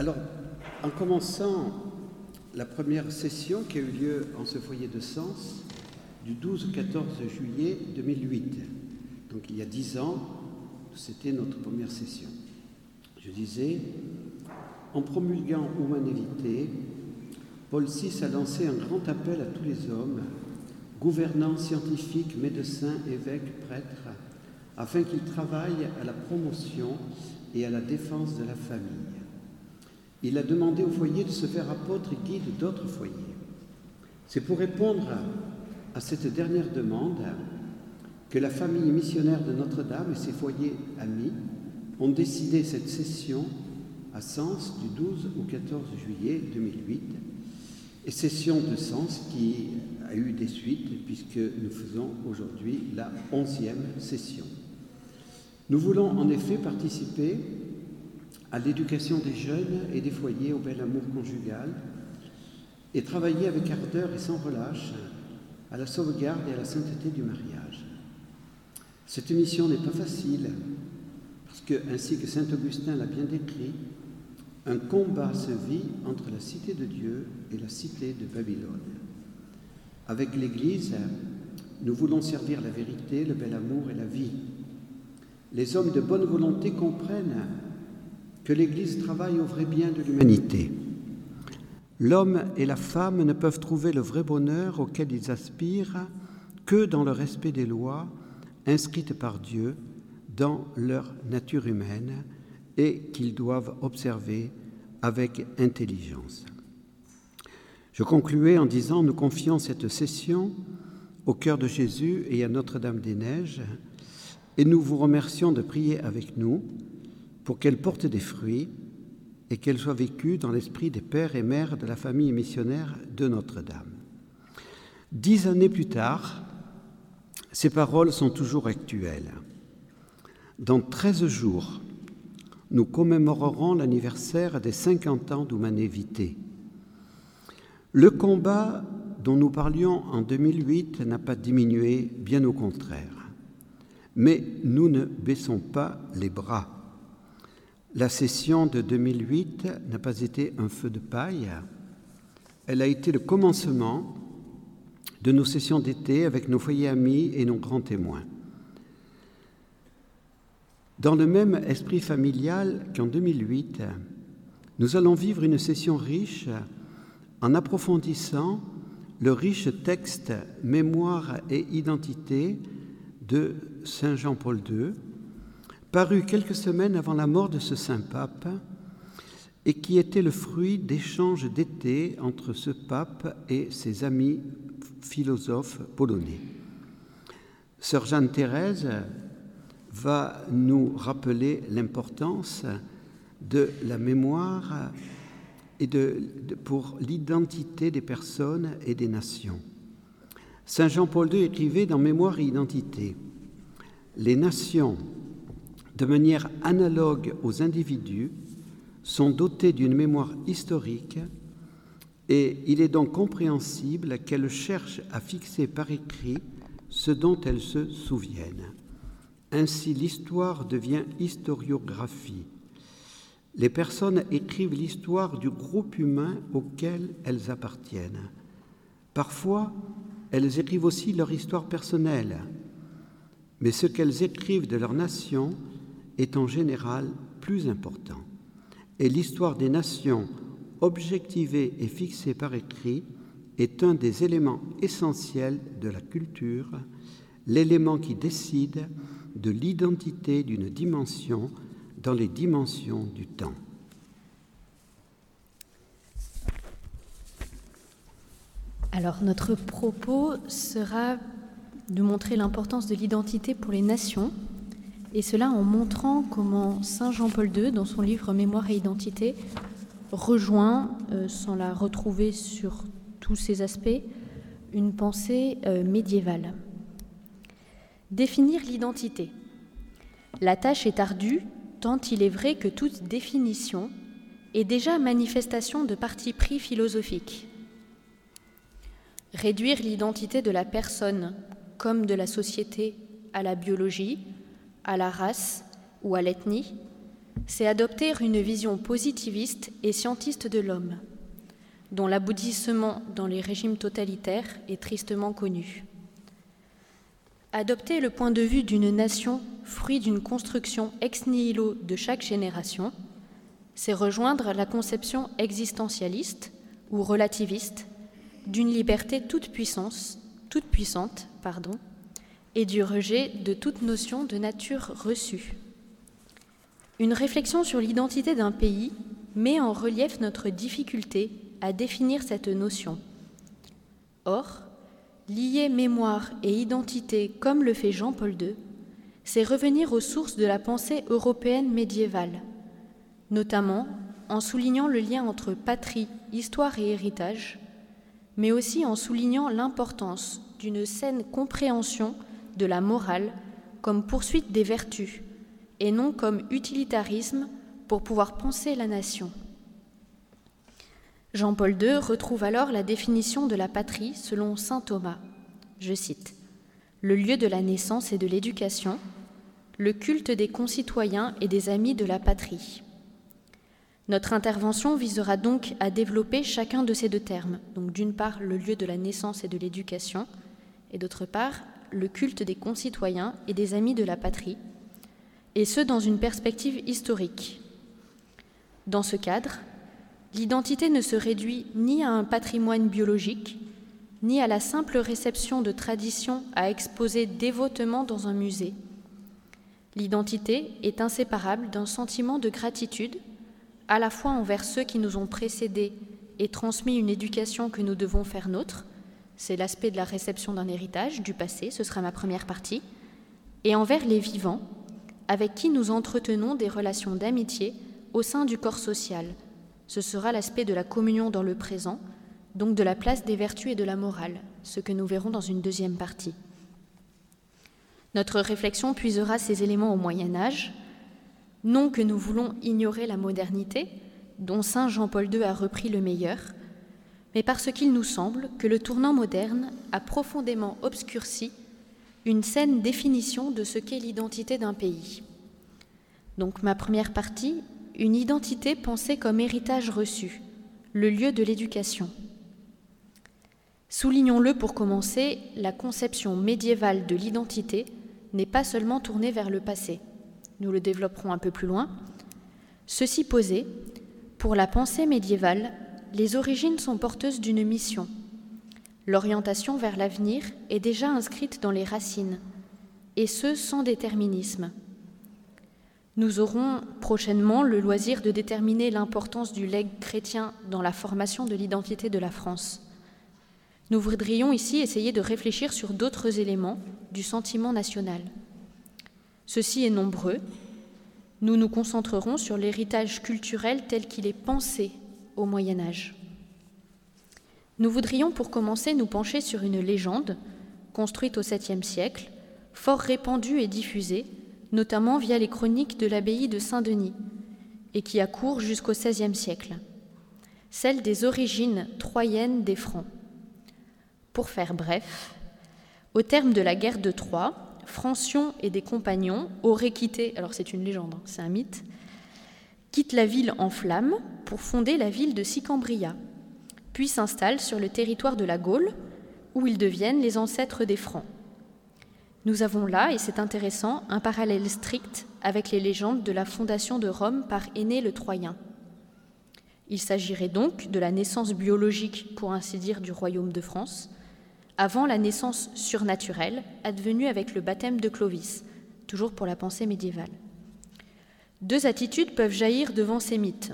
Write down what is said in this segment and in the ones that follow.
Alors, en commençant la première session qui a eu lieu en ce foyer de sens du 12 au 14 juillet 2008, donc il y a dix ans, c'était notre première session. Je disais, en promulguant Humanité, Paul VI a lancé un grand appel à tous les hommes, gouvernants, scientifiques, médecins, évêques, prêtres, afin qu'ils travaillent à la promotion et à la défense de la famille. Il a demandé aux foyers de se faire apôtres et guides d'autres foyers. C'est pour répondre à cette dernière demande que la famille missionnaire de Notre-Dame et ses foyers amis ont décidé cette session à Sens du 12 au 14 juillet 2008, et session de Sens qui a eu des suites puisque nous faisons aujourd'hui la onzième session. Nous voulons en effet participer à l'éducation des jeunes et des foyers au bel amour conjugal et travailler avec ardeur et sans relâche à la sauvegarde et à la sainteté du mariage. Cette mission n'est pas facile parce que, ainsi que Saint Augustin l'a bien décrit, un combat se vit entre la cité de Dieu et la cité de Babylone. Avec l'Église, nous voulons servir la vérité, le bel amour et la vie. Les hommes de bonne volonté comprennent que l'Église travaille au vrai bien de l'humanité. L'homme et la femme ne peuvent trouver le vrai bonheur auquel ils aspirent que dans le respect des lois inscrites par Dieu dans leur nature humaine et qu'ils doivent observer avec intelligence. Je concluais en disant, nous confions cette session au cœur de Jésus et à Notre-Dame-des-Neiges, et nous vous remercions de prier avec nous pour qu'elle porte des fruits et qu'elle soit vécue dans l'esprit des pères et mères de la famille missionnaire de Notre-Dame. Dix années plus tard, ces paroles sont toujours actuelles. Dans treize jours, nous commémorerons l'anniversaire des 50 ans d'Humanévité. Le combat dont nous parlions en 2008 n'a pas diminué, bien au contraire. Mais nous ne baissons pas les bras. La session de 2008 n'a pas été un feu de paille, elle a été le commencement de nos sessions d'été avec nos foyers amis et nos grands témoins. Dans le même esprit familial qu'en 2008, nous allons vivre une session riche en approfondissant le riche texte Mémoire et identité de Saint Jean-Paul II, paru quelques semaines avant la mort de ce saint pape et qui était le fruit d'échanges d'été entre ce pape et ses amis philosophes polonais. Sœur Jeanne Thérèse va nous rappeler l'importance de la mémoire et de, pour l'identité des personnes et des nations. Saint Jean-Paul II écrivait dans Mémoire et Identité, Les nations de manière analogue aux individus, sont dotés d'une mémoire historique et il est donc compréhensible qu'elles cherchent à fixer par écrit ce dont elles se souviennent. Ainsi l'histoire devient historiographie. Les personnes écrivent l'histoire du groupe humain auquel elles appartiennent. Parfois, elles écrivent aussi leur histoire personnelle, mais ce qu'elles écrivent de leur nation est en général plus important. Et l'histoire des nations, objectivée et fixée par écrit, est un des éléments essentiels de la culture, l'élément qui décide de l'identité d'une dimension dans les dimensions du temps. Alors notre propos sera de montrer l'importance de l'identité pour les nations et cela en montrant comment Saint Jean-Paul II, dans son livre Mémoire et Identité, rejoint, euh, sans la retrouver sur tous ces aspects, une pensée euh, médiévale. Définir l'identité. La tâche est ardue, tant il est vrai que toute définition est déjà manifestation de parti pris philosophique. Réduire l'identité de la personne comme de la société à la biologie, à la race ou à l'ethnie, c'est adopter une vision positiviste et scientiste de l'homme, dont l'aboutissement dans les régimes totalitaires est tristement connu. Adopter le point de vue d'une nation, fruit d'une construction ex nihilo de chaque génération, c'est rejoindre la conception existentialiste ou relativiste d'une liberté toute puissance, toute puissante, pardon, et du rejet de toute notion de nature reçue. Une réflexion sur l'identité d'un pays met en relief notre difficulté à définir cette notion. Or, lier mémoire et identité comme le fait Jean-Paul II, c'est revenir aux sources de la pensée européenne médiévale, notamment en soulignant le lien entre patrie, histoire et héritage, mais aussi en soulignant l'importance d'une saine compréhension de la morale comme poursuite des vertus et non comme utilitarisme pour pouvoir penser la nation. Jean-Paul II retrouve alors la définition de la patrie selon saint Thomas. Je cite Le lieu de la naissance et de l'éducation, le culte des concitoyens et des amis de la patrie. Notre intervention visera donc à développer chacun de ces deux termes, donc d'une part le lieu de la naissance et de l'éducation, et d'autre part le culte des concitoyens et des amis de la patrie, et ce dans une perspective historique. Dans ce cadre, l'identité ne se réduit ni à un patrimoine biologique, ni à la simple réception de traditions à exposer dévotement dans un musée. L'identité est inséparable d'un sentiment de gratitude, à la fois envers ceux qui nous ont précédés et transmis une éducation que nous devons faire nôtre, c'est l'aspect de la réception d'un héritage du passé, ce sera ma première partie, et envers les vivants, avec qui nous entretenons des relations d'amitié au sein du corps social. Ce sera l'aspect de la communion dans le présent, donc de la place des vertus et de la morale, ce que nous verrons dans une deuxième partie. Notre réflexion puisera ces éléments au Moyen Âge, non que nous voulons ignorer la modernité, dont Saint Jean-Paul II a repris le meilleur, mais parce qu'il nous semble que le tournant moderne a profondément obscurci une saine définition de ce qu'est l'identité d'un pays. Donc ma première partie, une identité pensée comme héritage reçu, le lieu de l'éducation. Soulignons-le pour commencer, la conception médiévale de l'identité n'est pas seulement tournée vers le passé. Nous le développerons un peu plus loin. Ceci posé, pour la pensée médiévale, les origines sont porteuses d'une mission. L'orientation vers l'avenir est déjà inscrite dans les racines, et ce sans déterminisme. Nous aurons prochainement le loisir de déterminer l'importance du legs chrétien dans la formation de l'identité de la France. Nous voudrions ici essayer de réfléchir sur d'autres éléments du sentiment national. Ceci est nombreux. Nous nous concentrerons sur l'héritage culturel tel qu'il est pensé au Moyen Âge. Nous voudrions pour commencer nous pencher sur une légende, construite au 7e siècle, fort répandue et diffusée, notamment via les chroniques de l'abbaye de Saint-Denis, et qui accourt jusqu'au XVIe siècle, celle des origines troyennes des Francs. Pour faire bref, au terme de la guerre de Troie, Francion et des compagnons auraient quitté, alors c'est une légende, hein, c'est un mythe, quitte la ville en flammes pour fonder la ville de Sicambria, puis s'installent sur le territoire de la Gaule, où ils deviennent les ancêtres des Francs. Nous avons là, et c'est intéressant, un parallèle strict avec les légendes de la fondation de Rome par Aîné le Troyen. Il s'agirait donc de la naissance biologique, pour ainsi dire, du royaume de France, avant la naissance surnaturelle advenue avec le baptême de Clovis, toujours pour la pensée médiévale. Deux attitudes peuvent jaillir devant ces mythes.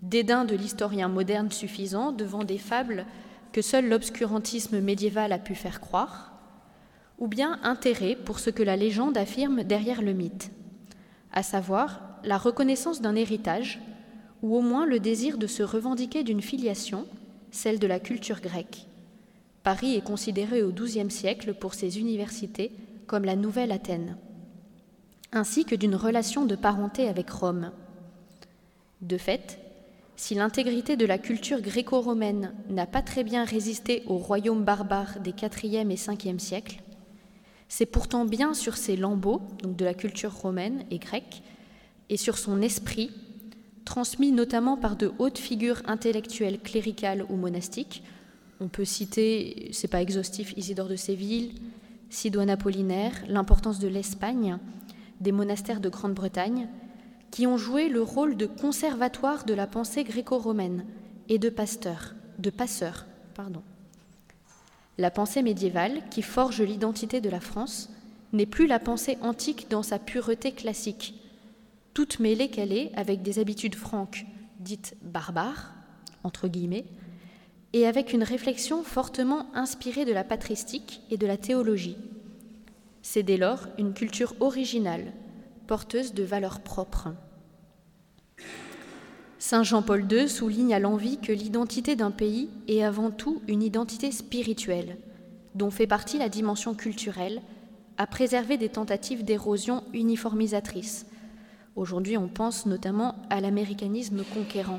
Dédain de l'historien moderne suffisant devant des fables que seul l'obscurantisme médiéval a pu faire croire, ou bien intérêt pour ce que la légende affirme derrière le mythe, à savoir la reconnaissance d'un héritage, ou au moins le désir de se revendiquer d'une filiation, celle de la culture grecque. Paris est considéré au XIIe siècle pour ses universités comme la nouvelle Athènes ainsi que d'une relation de parenté avec Rome. De fait, si l'intégrité de la culture gréco-romaine n'a pas très bien résisté au royaume barbare des IVe et Ve siècles, c'est pourtant bien sur ces lambeaux, donc de la culture romaine et grecque, et sur son esprit, transmis notamment par de hautes figures intellectuelles cléricales ou monastiques. On peut citer, c'est pas exhaustif, Isidore de Séville, Sidoine Apollinaire, l'importance de l'Espagne, des monastères de Grande-Bretagne, qui ont joué le rôle de conservatoire de la pensée gréco-romaine et de pasteur, de passeur. Pardon. La pensée médiévale, qui forge l'identité de la France, n'est plus la pensée antique dans sa pureté classique, toute mêlée qu'elle est avec des habitudes franques, dites barbares, entre guillemets, et avec une réflexion fortement inspirée de la patristique et de la théologie. C'est dès lors une culture originale, porteuse de valeurs propres. Saint Jean-Paul II souligne à l'envie que l'identité d'un pays est avant tout une identité spirituelle, dont fait partie la dimension culturelle, à préserver des tentatives d'érosion uniformisatrice, Aujourd'hui, on pense notamment à l'américanisme conquérant.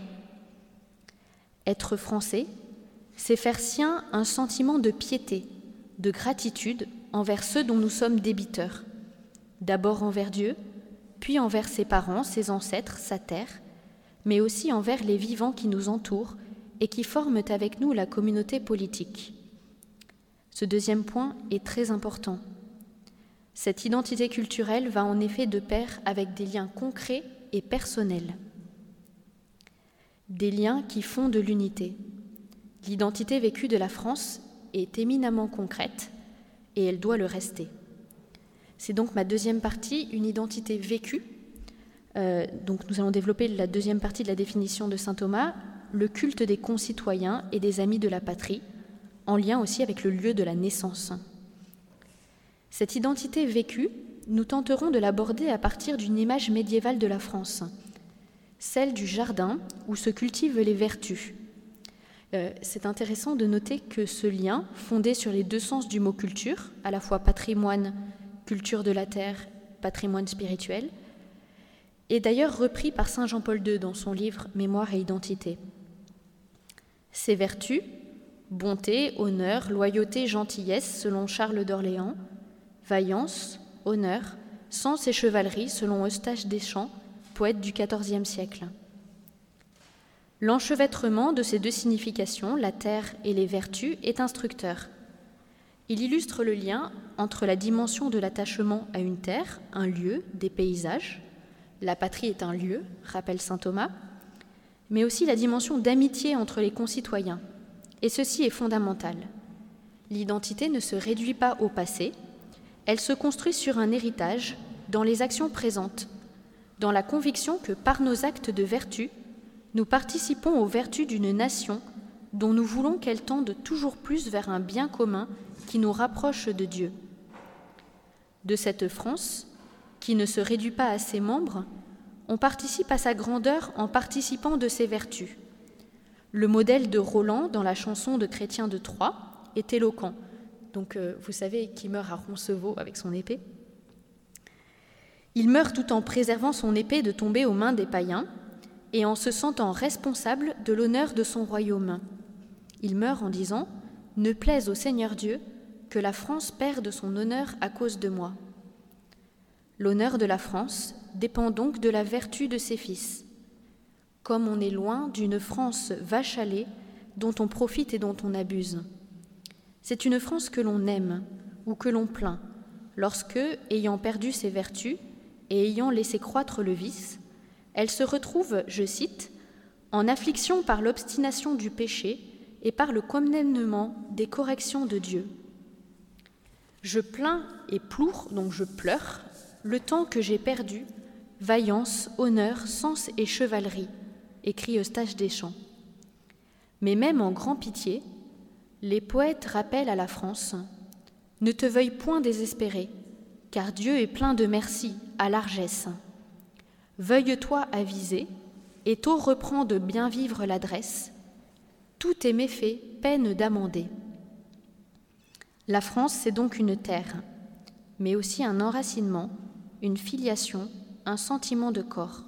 Être français, c'est faire sien un sentiment de piété, de gratitude envers ceux dont nous sommes débiteurs. D'abord envers Dieu, puis envers ses parents, ses ancêtres, sa terre, mais aussi envers les vivants qui nous entourent et qui forment avec nous la communauté politique. Ce deuxième point est très important. Cette identité culturelle va en effet de pair avec des liens concrets et personnels. Des liens qui font de l'unité. L'identité vécue de la France est éminemment concrète et elle doit le rester. C'est donc ma deuxième partie, une identité vécue. Euh, donc nous allons développer la deuxième partie de la définition de saint Thomas, le culte des concitoyens et des amis de la patrie, en lien aussi avec le lieu de la naissance. Cette identité vécue, nous tenterons de l'aborder à partir d'une image médiévale de la France, celle du jardin où se cultivent les vertus. Euh, c'est intéressant de noter que ce lien, fondé sur les deux sens du mot culture, à la fois patrimoine, culture de la terre, patrimoine spirituel, est d'ailleurs repris par Saint Jean-Paul II dans son livre Mémoire et identité. Ces vertus, bonté, honneur, loyauté, gentillesse, selon Charles d'Orléans, vaillance, honneur, sens et chevalerie selon Eustache Deschamps, poète du XIVe siècle. L'enchevêtrement de ces deux significations, la terre et les vertus, est instructeur. Il illustre le lien entre la dimension de l'attachement à une terre, un lieu, des paysages, la patrie est un lieu, rappelle saint Thomas, mais aussi la dimension d'amitié entre les concitoyens. Et ceci est fondamental. L'identité ne se réduit pas au passé, elle se construit sur un héritage dans les actions présentes, dans la conviction que par nos actes de vertu, nous participons aux vertus d'une nation dont nous voulons qu'elle tende toujours plus vers un bien commun qui nous rapproche de Dieu. De cette France, qui ne se réduit pas à ses membres, on participe à sa grandeur en participant de ses vertus. Le modèle de Roland dans la chanson de Chrétien de Troyes est éloquent donc euh, vous savez, qui meurt à Roncevaux avec son épée. Il meurt tout en préservant son épée de tomber aux mains des païens et en se sentant responsable de l'honneur de son royaume. Il meurt en disant Ne plaise au Seigneur Dieu que la France perde son honneur à cause de moi. L'honneur de la France dépend donc de la vertu de ses fils. Comme on est loin d'une France vache dont on profite et dont on abuse. C'est une France que l'on aime ou que l'on plaint, lorsque, ayant perdu ses vertus et ayant laissé croître le vice, elle se retrouve, je cite, en affliction par l'obstination du péché et par le commandement des corrections de Dieu. Je plains et ploure, donc je pleure, le temps que j'ai perdu, vaillance, honneur, sens et chevalerie, écrit Eustache Deschamps. Mais même en grand pitié, les poètes rappellent à la France Ne te veuille point désespérer, car Dieu est plein de merci, à largesse. Veuille-toi aviser, et tôt reprend de bien vivre l'adresse. Tout est méfait, peine d'amender. La France, c'est donc une terre, mais aussi un enracinement, une filiation, un sentiment de corps.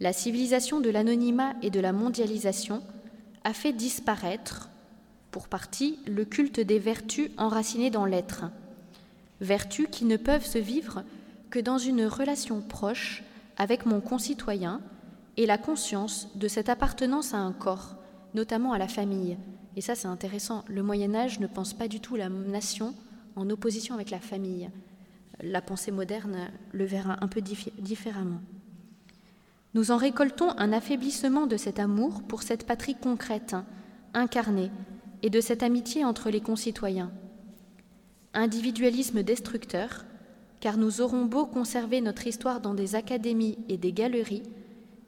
La civilisation de l'anonymat et de la mondialisation a fait disparaître pour partie, le culte des vertus enracinées dans l'être, vertus qui ne peuvent se vivre que dans une relation proche avec mon concitoyen et la conscience de cette appartenance à un corps, notamment à la famille. Et ça, c'est intéressant. Le Moyen Âge ne pense pas du tout la nation en opposition avec la famille. La pensée moderne le verra un peu différemment. Nous en récoltons un affaiblissement de cet amour pour cette patrie concrète, incarnée, et de cette amitié entre les concitoyens. Individualisme destructeur, car nous aurons beau conserver notre histoire dans des académies et des galeries,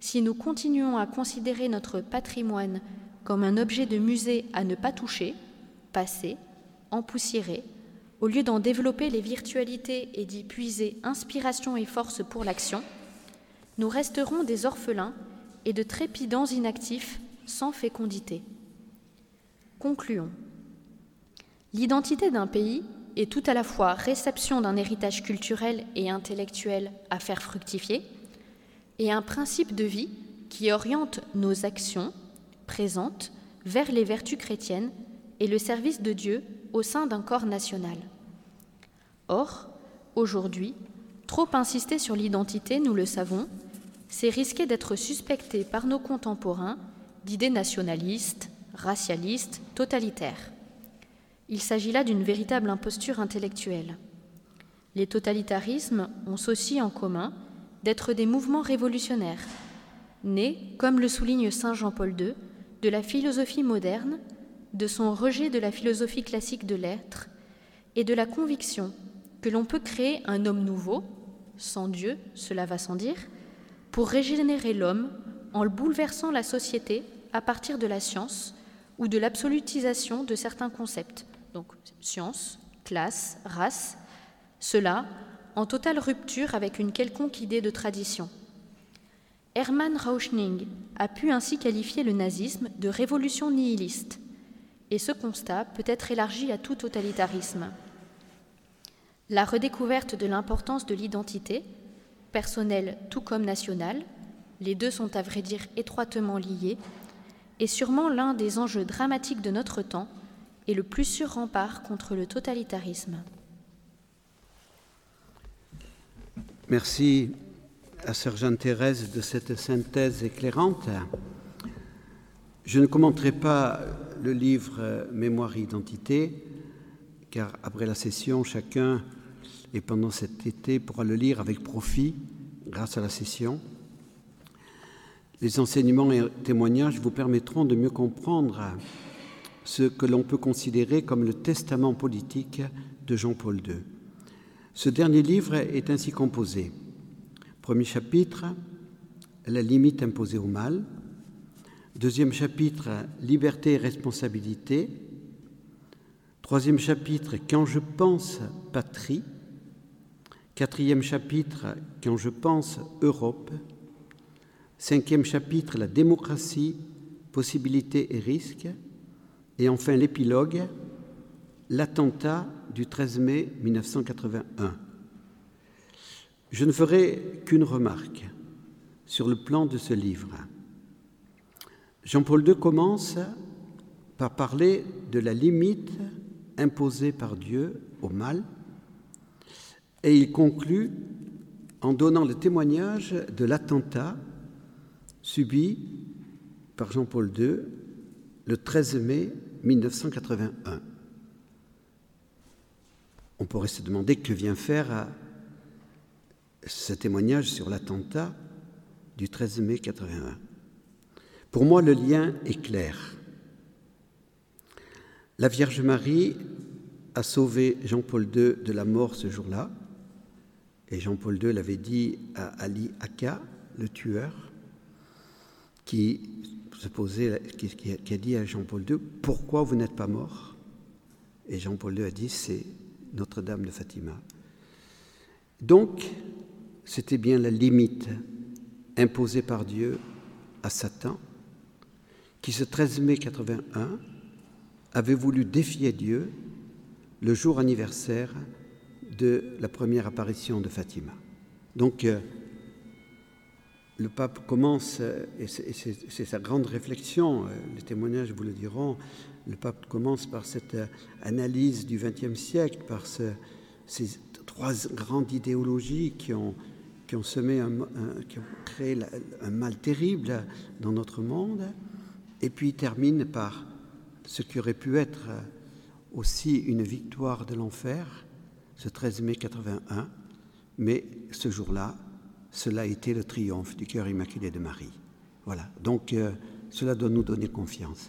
si nous continuons à considérer notre patrimoine comme un objet de musée à ne pas toucher, passer, empoussiérer, au lieu d'en développer les virtualités et d'y puiser inspiration et force pour l'action, nous resterons des orphelins et de trépidants inactifs sans fécondité. Concluons. L'identité d'un pays est tout à la fois réception d'un héritage culturel et intellectuel à faire fructifier, et un principe de vie qui oriente nos actions présentes vers les vertus chrétiennes et le service de Dieu au sein d'un corps national. Or, aujourd'hui, trop insister sur l'identité, nous le savons, c'est risquer d'être suspecté par nos contemporains d'idées nationalistes, racialistes, totalitaires. Il s'agit là d'une véritable imposture intellectuelle. Les totalitarismes ont ceci en commun d'être des mouvements révolutionnaires, nés, comme le souligne Saint Jean-Paul II, de la philosophie moderne, de son rejet de la philosophie classique de l'être et de la conviction que l'on peut créer un homme nouveau, sans Dieu, cela va sans dire, pour régénérer l'homme en le bouleversant la société à partir de la science ou de l'absolutisation de certains concepts, donc science, classe, race, cela en totale rupture avec une quelconque idée de tradition. Hermann Rauschning a pu ainsi qualifier le nazisme de révolution nihiliste, et ce constat peut être élargi à tout totalitarisme. La redécouverte de l'importance de l'identité, personnelle tout comme nationale, les deux sont à vrai dire étroitement liés, est sûrement l'un des enjeux dramatiques de notre temps et le plus sûr rempart contre le totalitarisme. Merci à Sœur Jeanne-Thérèse de cette synthèse éclairante. Je ne commenterai pas le livre Mémoire et identité, car après la session, chacun, et pendant cet été, pourra le lire avec profit grâce à la session. Les enseignements et témoignages vous permettront de mieux comprendre ce que l'on peut considérer comme le testament politique de Jean-Paul II. Ce dernier livre est ainsi composé. Premier chapitre, la limite imposée au mal. Deuxième chapitre, liberté et responsabilité. Troisième chapitre, quand je pense patrie. Quatrième chapitre, quand je pense Europe. Cinquième chapitre, la démocratie, possibilités et risques. Et enfin l'épilogue, l'attentat du 13 mai 1981. Je ne ferai qu'une remarque sur le plan de ce livre. Jean-Paul II commence par parler de la limite imposée par Dieu au mal et il conclut en donnant le témoignage de l'attentat subi par Jean-Paul II le 13 mai 1981. On pourrait se demander que vient faire ce témoignage sur l'attentat du 13 mai 81. Pour moi, le lien est clair. La Vierge Marie a sauvé Jean-Paul II de la mort ce jour-là, et Jean-Paul II l'avait dit à Ali Aka, le tueur, qui se qui, a dit à Jean-Paul II Pourquoi vous n'êtes pas mort? Et Jean-Paul II a dit C'est Notre-Dame de Fatima. Donc, c'était bien la limite imposée par Dieu à Satan, qui ce 13 mai 81 avait voulu défier Dieu le jour anniversaire de la première apparition de Fatima. Donc, euh, le pape commence, et c'est sa grande réflexion, euh, les témoignages vous le diront, le pape commence par cette euh, analyse du XXe siècle, par ces trois grandes idéologies qui ont, qui ont, semé un, qui ont créé un mal terrible dans notre monde, et puis termine par ce qui aurait pu être aussi une victoire de l'enfer, ce 13 mai 81, mais ce jour-là, cela a été le triomphe du cœur immaculé de Marie. Voilà, donc euh, cela doit nous donner confiance.